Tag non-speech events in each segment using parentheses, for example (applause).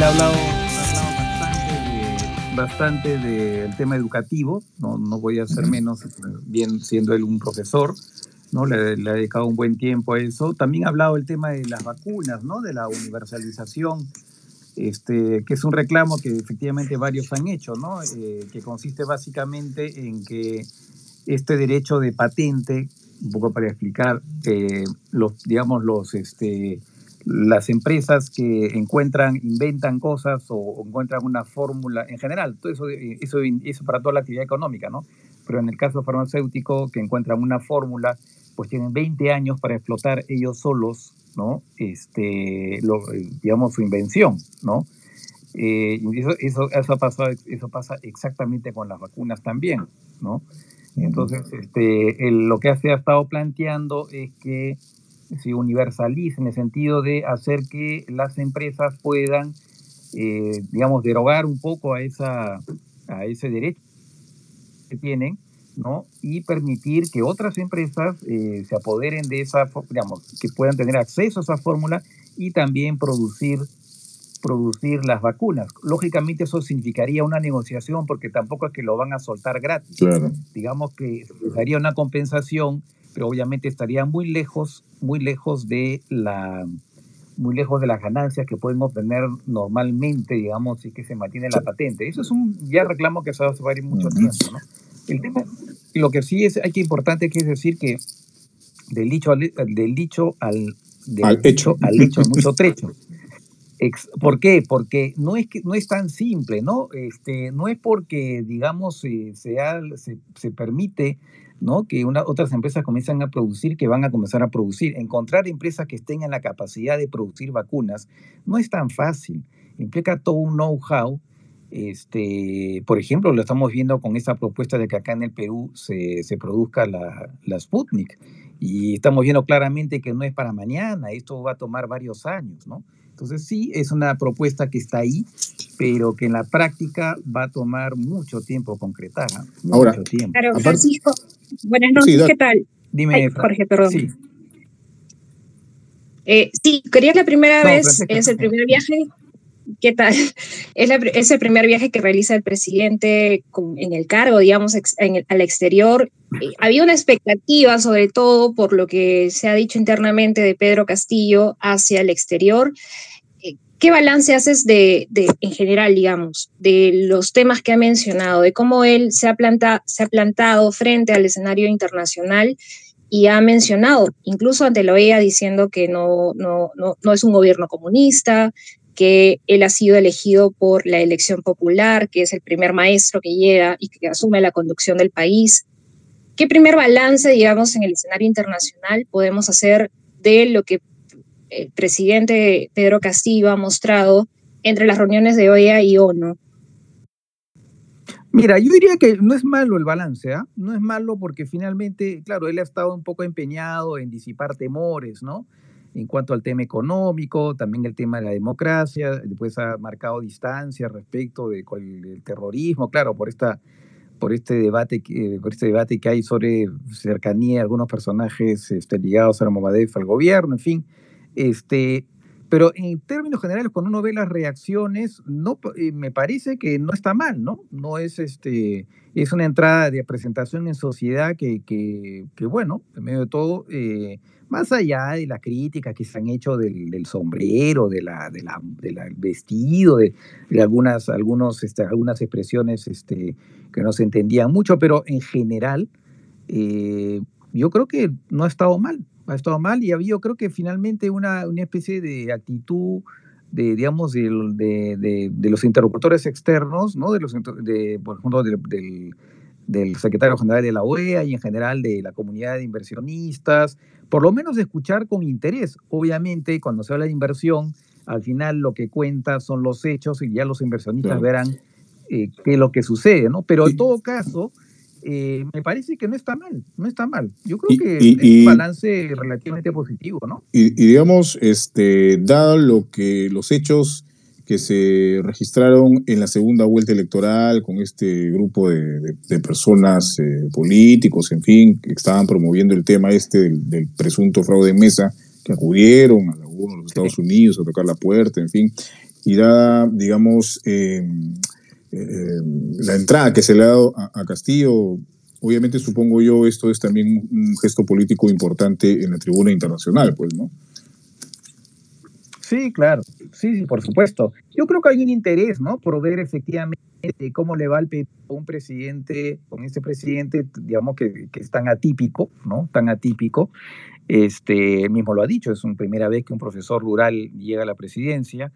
él ha hablado, bastante, bastante del tema educativo, no, no voy a ser menos, bien siendo él un profesor, ¿no? Le, le, ha dedicado un buen tiempo a eso. También ha hablado del tema de las vacunas, ¿no? de la universalización, este, que es un reclamo que efectivamente varios han hecho, ¿no? Eh, que consiste básicamente en que este derecho de patente, un poco para explicar, eh, los, digamos, los, este, las empresas que encuentran, inventan cosas o, encuentran una fórmula, en general, todo eso, eso, eso para toda la actividad económica, ¿no? Pero en el caso farmacéutico, que encuentran una fórmula, pues tienen 20 años para explotar ellos solos, ¿no? Este, lo, digamos, su invención, ¿no? Eh, eso, eso, eso, ha pasado, eso pasa exactamente con las vacunas también, ¿no? Entonces, este, lo que se ha estado planteando es que se universalice en el sentido de hacer que las empresas puedan, eh, digamos, derogar un poco a, esa, a ese derecho que tienen, ¿no? Y permitir que otras empresas eh, se apoderen de esa, digamos, que puedan tener acceso a esa fórmula y también producir producir las vacunas. Lógicamente eso significaría una negociación porque tampoco es que lo van a soltar gratis. Claro. Digamos que sería una compensación obviamente estaría muy lejos, muy lejos de la muy lejos de las ganancias que pueden obtener normalmente, digamos, si que se mantiene la patente. Eso es un ya reclamo que se va a ir mucho tiempo, ¿no? El tema, lo que sí es, hay que importante que es decir que del dicho al, del dicho al, del al hecho al hecho mucho (laughs) trecho. ¿Por qué? Porque no es que no es tan simple, ¿no? Este, no es porque digamos eh, se, se permite ¿no? que una, otras empresas comienzan a producir, que van a comenzar a producir. Encontrar empresas que tengan la capacidad de producir vacunas no es tan fácil. Implica todo un know-how. Este, por ejemplo, lo estamos viendo con esa propuesta de que acá en el Perú se, se produzca la, la Sputnik. Y estamos viendo claramente que no es para mañana, esto va a tomar varios años, ¿no? Entonces sí, es una propuesta que está ahí, pero que en la práctica va a tomar mucho tiempo concretar. ¿eh? Mucho Ahora, tiempo. Claro, Francisco, buenas noches, Sí, ¿qué tal? Dime, Ay, Jorge, perdón. Sí. Eh, sí, quería la primera No, vez, es el primer viaje. ¿Qué tal? (laughs) Es, la pri- es el primer viaje que realiza el presidente con- en el cargo, digamos, ex- en el- al exterior. Eh, había una expectativa, sobre todo por lo que se ha dicho internamente de Pedro Castillo hacia el exterior. ¿Qué balance haces de, de, en general, digamos, de los temas que ha mencionado, de cómo él se ha, planta, se ha plantado frente al escenario internacional y ha mencionado, incluso ante la OEA, diciendo que no, no, no, no es un gobierno comunista, que él ha sido elegido por la elección popular, que es el primer maestro que llega y que asume la conducción del país. ¿Qué primer balance, digamos, en el escenario internacional podemos hacer de lo que el presidente Pedro Castillo ha mostrado entre las reuniones de OEA y ONU? Mira, yo diría que no es malo el balance, ¿ah? No es malo porque finalmente, claro, él ha estado un poco empeñado en disipar temores, ¿no? En cuanto al tema económico, también el tema de la democracia, después ha marcado distancia respecto de, del terrorismo, claro, por esta por este debate que por este debate que hay sobre cercanía de algunos personajes este, ligados a Momadef al gobierno, en fin, este, pero en términos generales, cuando uno ve las reacciones, no, eh, me parece que no está mal, ¿no? No es este, es una entrada de presentación en sociedad que, que, que bueno, en medio de todo, eh, más allá de las críticas que se han hecho del, sombrero, de la, de la, de la- del vestido, de, de algunas, algunos, este, algunas expresiones este, que no se entendían mucho, pero en general, eh, yo creo que no ha estado mal, ha estado mal y había, yo creo que finalmente una, una especie de actitud de, digamos, de, de- de los interlocutores externos, ¿no? De los, de, por ejemplo, del, del, del secretario general de la OEA y en general de la comunidad de inversionistas, por lo menos escuchar con interés. Obviamente, cuando se habla de inversión, al final lo que cuenta son los hechos y ya los inversionistas Claro. verán eh, qué es lo que sucede, ¿no? Pero en todo caso, eh, me parece que no está mal, no está mal. Yo creo Y- que y- es y- un balance relativamente positivo, ¿no? Y, y digamos, este, dado lo que los hechos que se registraron en la segunda vuelta electoral con este grupo de, de- de personas eh, políticos, en fin, que estaban promoviendo el tema este del, del presunto fraude en mesa, que acudieron a la ONU, a los Estados Unidos a tocar la puerta, en fin. y dada, digamos, em, em, la entrada que se le ha dado a, Castillo, obviamente supongo yo esto es también un gesto político importante en la tribuna internacional, pues, ¿no? Sí, claro, sí, sí, por supuesto. Yo creo que hay un interés, ¿no? Por ver efectivamente cómo le va al un presidente, con este presidente, digamos que, es tan atípico, ¿no? Tan atípico. Este, él mismo lo ha dicho, es una primera vez que un profesor rural llega a la presidencia.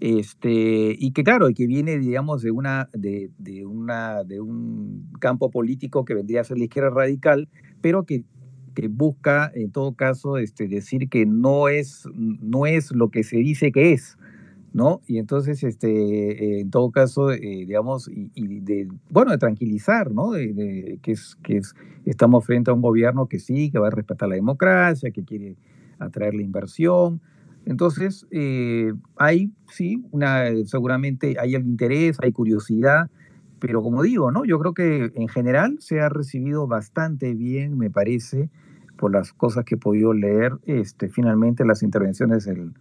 Este, y que claro, y que viene, digamos, de, una, de, de, una, de un campo político que vendría a ser la izquierda radical, pero que que busca, en todo caso, este, decir que no es, no es lo que se dice que es, ¿no? Y entonces, este, en todo caso, eh, digamos, y, de, bueno, de tranquilizar, ¿no? De, que es, que es, estamos frente a un gobierno que sí, que va a respetar la democracia, que quiere atraer la inversión. Entonces, eh, hay, sí, una, seguramente hay el interés, hay curiosidad, pero como digo, ¿no? Yo creo que en general se ha recibido bastante bien, me parece, por las cosas que he podido leer, este, finalmente las intervenciones del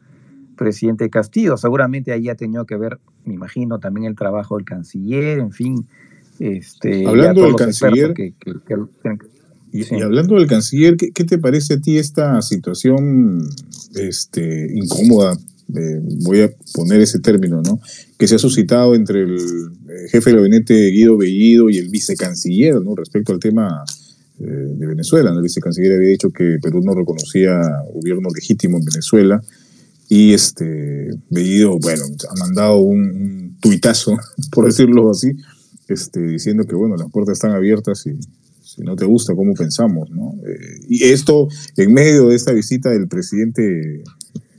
presidente Castillo. Seguramente ahí ha tenido que ver, me imagino, también el trabajo del canciller, en fin. Este, hablando del canciller, y, hablando del canciller, ¿qué, te parece a ti esta situación este, incómoda? Eh, voy a poner ese término, ¿no? Que se ha suscitado entre el eh, jefe del gabinete Guido Bellido y el vicecanciller, ¿no? Respecto al tema eh, de Venezuela. El vicecanciller había dicho que Perú no reconocía gobierno legítimo en Venezuela y este Bellido, bueno, ha mandado un, tuitazo, (laughs) por decirlo así, este, diciendo que bueno, las puertas están abiertas y si no te gusta cómo pensamos, ¿no? Eh, y esto en medio de esta visita del presidente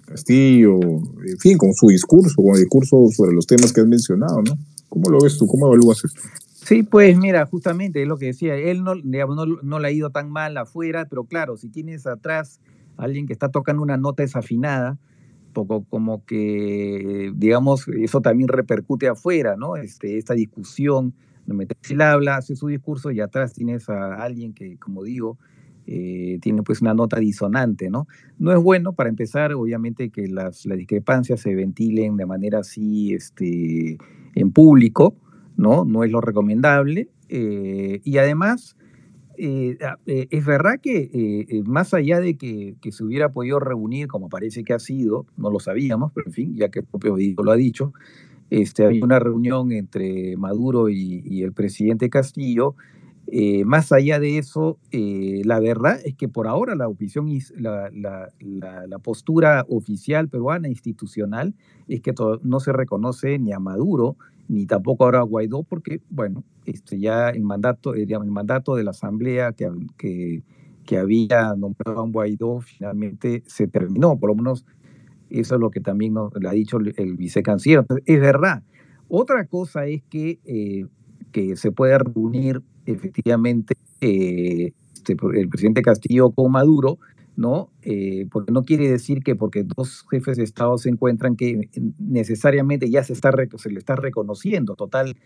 Castillo, en fin, con su discurso, con el discurso sobre los temas que has mencionado, ¿no? ¿Cómo lo ves tú? ¿Cómo evalúas esto? Sí, pues mira, justamente es lo que decía, él no, no, le ha ido tan mal afuera, pero claro, si tienes atrás a alguien que está tocando una nota desafinada, poco como que, digamos, eso también repercute afuera, ¿no? Este, esta discusión, él habla, hace su discurso y atrás tienes a alguien que, como digo, eh, tiene pues una nota disonante, ¿no? No es bueno, para empezar, obviamente, que las, las discrepancias se ventilen de manera así, este, en público, ¿no? No es lo recomendable. Eh, y además, eh, ah, es verdad que más allá de que, se hubiera podido reunir, como parece que ha sido, no lo sabíamos, pero en fin, ya que el propio Vigo lo ha dicho, este, había una reunión entre Maduro y, el presidente Castillo. más allá de eso, la verdad es que por ahora la, la, la, postura oficial peruana institucional es que no se reconoce ni a Maduro ni tampoco ahora Guaidó, porque, bueno, este, ya el mandato, eh, el mandato de la Asamblea que, que había nombrado a Guaidó finalmente se terminó, por lo menos eso es lo que también nos ha dicho el, vicecanciller. es verdad. Otra cosa es que, eh, que se puede reunir efectivamente eh, este, el presidente Castillo con Maduro, ¿no? Eh, porque no quiere decir que porque dos jefes de Estado se encuentran que necesariamente ya se, está, se le está reconociendo. Total,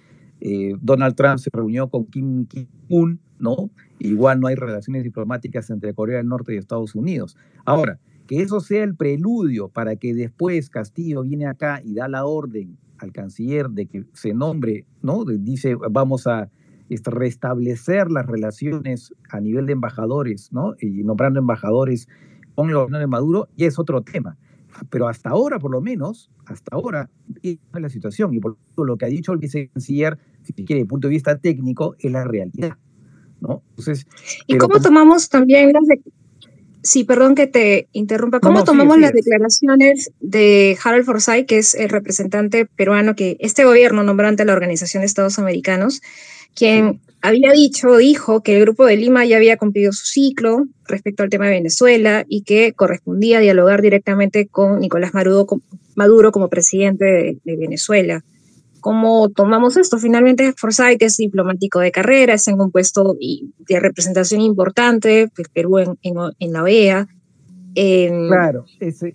Donald Trump se reunió con Kim Jong-un, ¿no? Igual no hay relaciones diplomáticas entre Corea del Norte y Estados Unidos. Ahora, que eso sea el preludio para que después Castillo viene acá y da la orden al canciller de que se nombre, ¿no? Dice, vamos a restablecer las relaciones a nivel de embajadores, ¿no? Y nombrando embajadores con el gobierno de Maduro, y es otro tema. Pero hasta ahora, por lo menos, hasta ahora, es la situación. Y por lo que ha dicho el vicecanciller, si quiere, desde el punto de vista técnico, es la realidad. ¿no? Entonces, ¿Y cómo tomamos también las Sí, perdón que te interrumpa. ¿Cómo tomamos las declaraciones de Harold Forsyth, que es el representante peruano que este gobierno nombró ante la Organización de Estados Americanos, quien había dicho, dijo que el Grupo de Lima ya había cumplido su ciclo respecto al tema de Venezuela y que correspondía dialogar directamente con Nicolás Maduro, Maduro como presidente de, Venezuela. ¿Cómo tomamos esto? Finalmente, Forsyth es diplomático de carrera, está en un puesto de representación importante, pues, Perú en, en, la OEA. claro,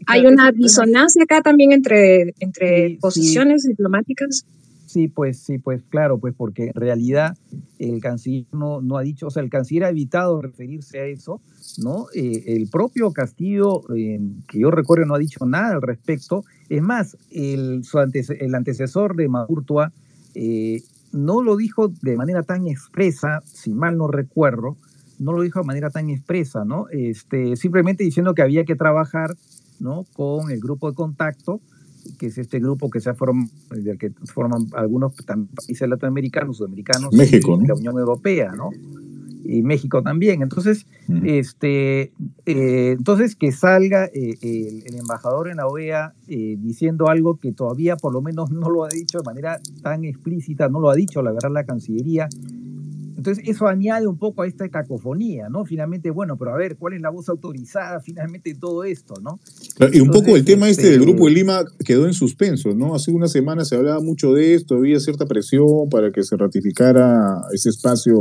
Hay una disonancia acá también entre, entre posiciones diplomáticas. Sí, pues sí, pues claro, pues porque en realidad el canciller no, no ha dicho, o sea, el canciller ha evitado referirse a eso, ¿no? Eh, el propio Castillo, eh, que yo recuerdo, no ha dicho nada al respecto. Es más, el, su el antecesor de Madurtua eh, no lo dijo de manera tan expresa, si mal no recuerdo, no lo dijo de manera tan expresa, ¿no? Este, simplemente diciendo que había que trabajar, ¿no? Con el grupo de contacto que es este grupo que se ha formado, del que forman algunos países latinoamericanos, sudamericanos, México, y la Unión Europea, ¿no? Y México también. Entonces, este, eh, entonces que salga eh, el, embajador en la OEA eh, diciendo algo que todavía por lo menos no lo ha dicho de manera tan explícita, no lo ha dicho la verdad la Cancillería, entonces eso añade un poco a esta cacofonía, ¿no? Finalmente, bueno, pero a ver, ¿cuál es la voz autorizada (laughs) finalmente de todo esto, ¿no? Y un poco el tema este, del Grupo de Lima quedó en suspenso, ¿no? Hace unas semanas se hablaba mucho de esto, había cierta presión para que se ratificara ese espacio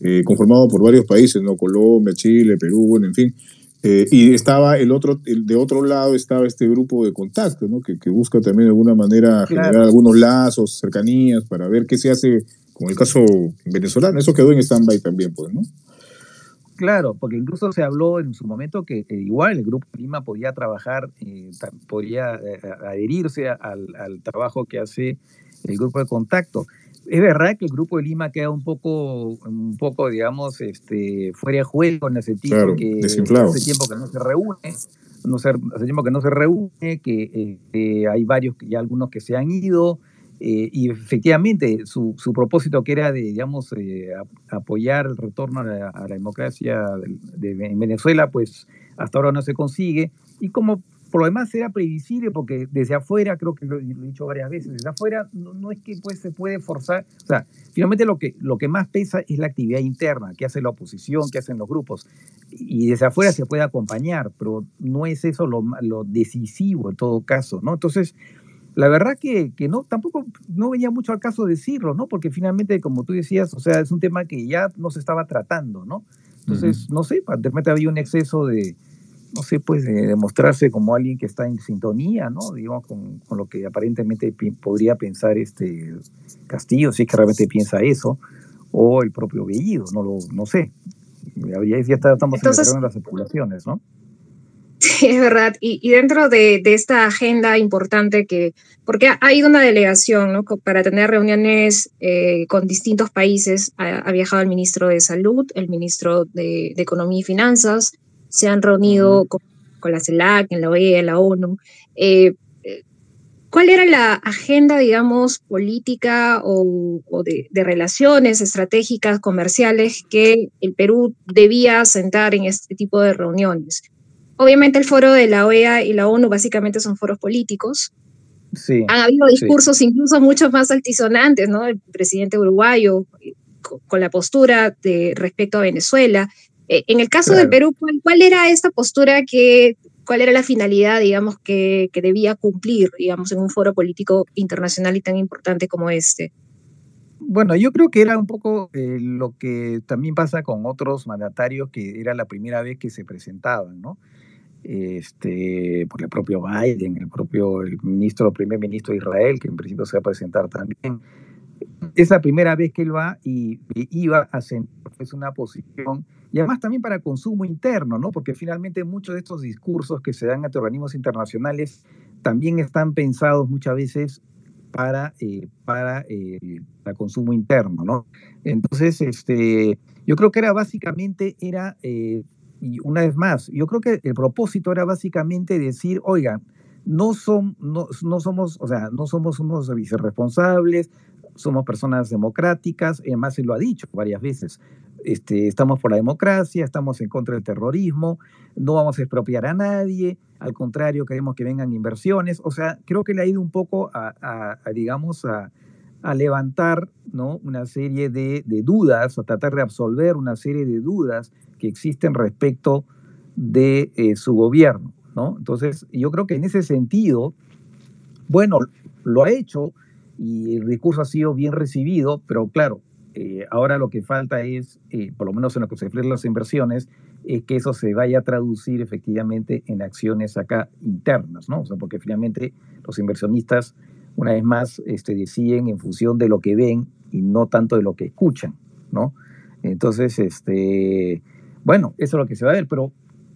eh, conformado por varios países, ¿no? Colombia, Chile, Perú, bueno, en fin. Eh, y estaba el otro, de otro lado estaba este grupo de contacto, ¿no? Que, busca también de alguna manera generar algunos lazos, cercanías, para ver qué se hace con el caso venezolano. Eso quedó en stand-by también, pues, ¿no? Claro, porque incluso se habló en su momento que igual el Grupo Lima podía trabajar, eh, podía eh, adherirse al, trabajo que hace el grupo de contacto. Es verdad que el Grupo de Lima queda un poco, un poco digamos, este, fuera de juego en el sentido que hace tiempo que no se reúne, no hace tiempo que no se reúne, que eh, hay varios, ya algunos que se han ido, eh, y efectivamente, su, su, propósito que era de, digamos, eh, apoyar el retorno a la, democracia de, en Venezuela, pues hasta ahora no se consigue. Y como por lo demás era previsible, porque desde afuera, creo que lo, he dicho varias veces, desde afuera no, es que pues, se puede forzar, o sea, finalmente lo que, lo que más pesa es la actividad interna, que hace la oposición, que hacen los grupos. Y desde afuera se puede acompañar, pero no es eso lo, lo decisivo en todo caso, ¿no? Entonces, la verdad que, que, no, tampoco no venía mucho al caso decirlo, ¿no? Porque finalmente, como tú decías, o sea, es un tema que ya no se estaba tratando, ¿no? Entonces, no sé, de repente había un exceso de, no sé, pues de demostrarse como alguien que está en sintonía, ¿no? Digamos, con, con lo que aparentemente podría pensar este Castillo, si es que realmente piensa eso, o el propio Bellido, no lo, no sé. Ya, ya estamos en las especulaciones, ¿no? (laughs) Sí, es verdad. Y, dentro de, esta agenda importante que, porque ha, ido una delegación ¿no? para tener reuniones eh, con distintos países, ha, viajado el ministro de Salud, el ministro de, Economía y Finanzas, se han reunido con, la CELAC, en la OEA, en la ONU. Eh, ¿Cuál era la agenda, digamos, política o, de, de, relaciones estratégicas, comerciales que el Perú debía sentar en este tipo de reuniones? Obviamente el foro de la OEA y la ONU básicamente son foros políticos. Sí, Han habido discursos incluso mucho más altisonantes, ¿no? El presidente uruguayo eh, con, la postura de respecto a Venezuela. Eh, en el caso del Perú, ¿cuál, era esta postura que, cuál era la finalidad, digamos, que, que debía cumplir, digamos, en un foro político internacional y tan importante como este? Bueno, yo creo que era un poco eh, lo que también pasa con otros mandatarios que era la primera vez que se presentaban, ¿no? Este, por el propio Biden, el propio el ministro, primer ministro de Israel, que en principio se va a presentar también. Es la primera vez que él va y, iba a sentar pues, una posición, y además también para consumo interno, ¿no? porque finalmente muchos de estos discursos que se dan ante organismos internacionales también están pensados muchas veces para, eh, para, eh, consumo interno, ¿no? Entonces, este, yo creo que era básicamente era eh, y una vez más, yo creo que el propósito era básicamente decir, oigan, no, son, no, no somos, o sea, no somos unos vicerresponsables, somos personas democráticas, además se lo ha dicho varias veces, este, estamos por la democracia, estamos en contra del terrorismo, no vamos a expropiar a nadie, al contrario, queremos que vengan inversiones, o sea, creo que le ha ido un poco a, digamos, a, a, levantar ¿no? una serie de, de, dudas, a tratar de absolver una serie de dudas existen respecto de eh, su gobierno. ¿no? Entonces, yo creo que en ese sentido, bueno, lo ha hecho y el discurso ha sido bien recibido, pero claro, eh, ahora lo que falta es, eh, por lo menos en lo que se refiere a las inversiones, es que eso se vaya a traducir efectivamente en acciones acá internas, ¿no? O sea, porque finalmente los inversionistas una vez más, este, deciden en función de lo que ven y no tanto de lo que escuchan, ¿no? Entonces, este, bueno, eso es lo que se va a ver, pero,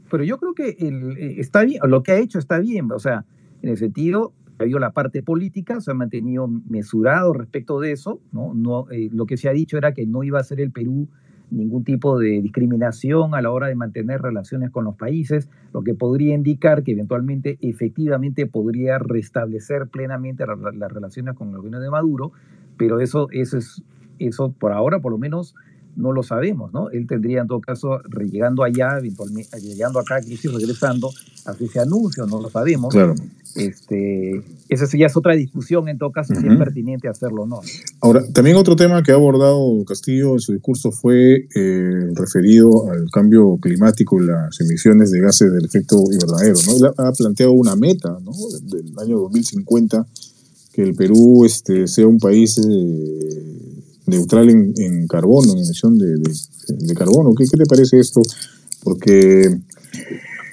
pero yo creo que el, eh, está bien, lo que ha hecho está bien, o sea, en el sentido, ha habido la parte política, se ha mantenido mesurado respecto de eso, ¿no? no eh, lo que se ha dicho era que no iba a ser el Perú ningún tipo de discriminación a la hora de mantener relaciones con los países, lo que podría indicar que eventualmente, efectivamente, podría restablecer plenamente las relaciones con el gobierno de Maduro, pero eso, eso, es, eso por ahora, por lo menos, no lo sabemos, ¿no? Él tendría en todo caso, llegando allá, eventualmente, llegando acá, y regresando, hacer ese anuncio, no lo sabemos. Claro. Este, esa ya es otra discusión, en todo caso, si es pertinente hacerlo o no. Ahora, también otro tema que ha abordado Castillo en su discurso fue eh, referido al cambio climático y las emisiones de gases del efecto invernadero. ¿no? Ha planteado una meta ¿no? del año 2050 que el Perú este, sea un país eh, neutral en, carbono, en emisión de, de, carbono. ¿Qué, ¿Qué, te parece esto? Porque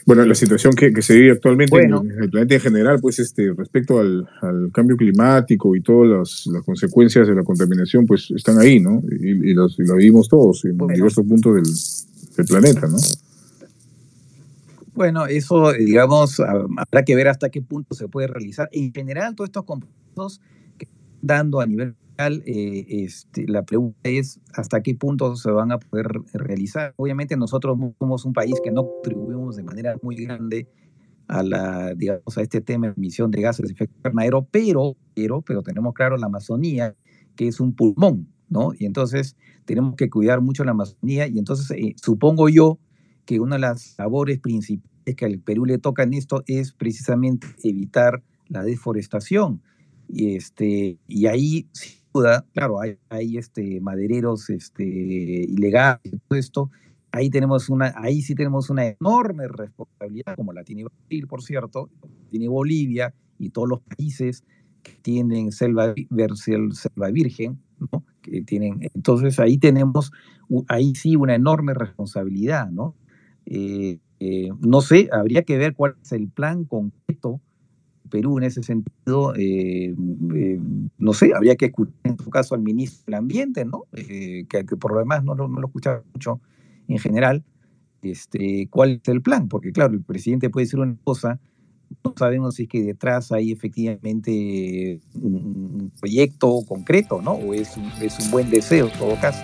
bueno, la situación que, se vive actualmente en, el planeta en general, pues este, respecto al, cambio climático y todas las, consecuencias de la contaminación, pues están ahí, ¿no? Y, lo vivimos todos en diversos puntos del, planeta, ¿no? Bueno, eso, digamos, habrá que ver hasta qué punto se puede realizar. En general, todos estos compromisos que dando a nivel eh, este, la pregunta es hasta qué punto se van a poder realizar. Obviamente nosotros somos un país que no contribuimos de manera muy grande a la, digamos, a este tema de emisión de gases de efecto invernadero, pero, pero, pero tenemos claro la Amazonía, que es un pulmón, ¿no? Y entonces tenemos que cuidar mucho la Amazonía y entonces eh, supongo yo que una de las labores principales que al Perú le toca en esto es precisamente evitar la deforestación. Y, este, y ahí, claro, hay, este, madereros este, ilegales y todo esto. Ahí, tenemos una, ahí sí tenemos una enorme responsabilidad, como la tiene Brasil, por cierto, tiene Bolivia y todos los países que tienen selva, selva virgen, ¿no? que tienen, entonces ahí tenemos, ahí sí una enorme responsabilidad, ¿no? Eh, eh, no sé, habría que ver cuál es el plan concreto Perú en ese sentido, eh, eh, no sé, habría que escuchar en tu caso al ministro del Ambiente, ¿no? Eh, que, por lo demás no, no, lo escuchaba mucho en general. Este, ¿Cuál es el plan? Porque claro, el presidente puede decir una cosa, no sabemos si es que detrás hay efectivamente un, proyecto concreto, ¿no? O es un buen deseo en todo caso.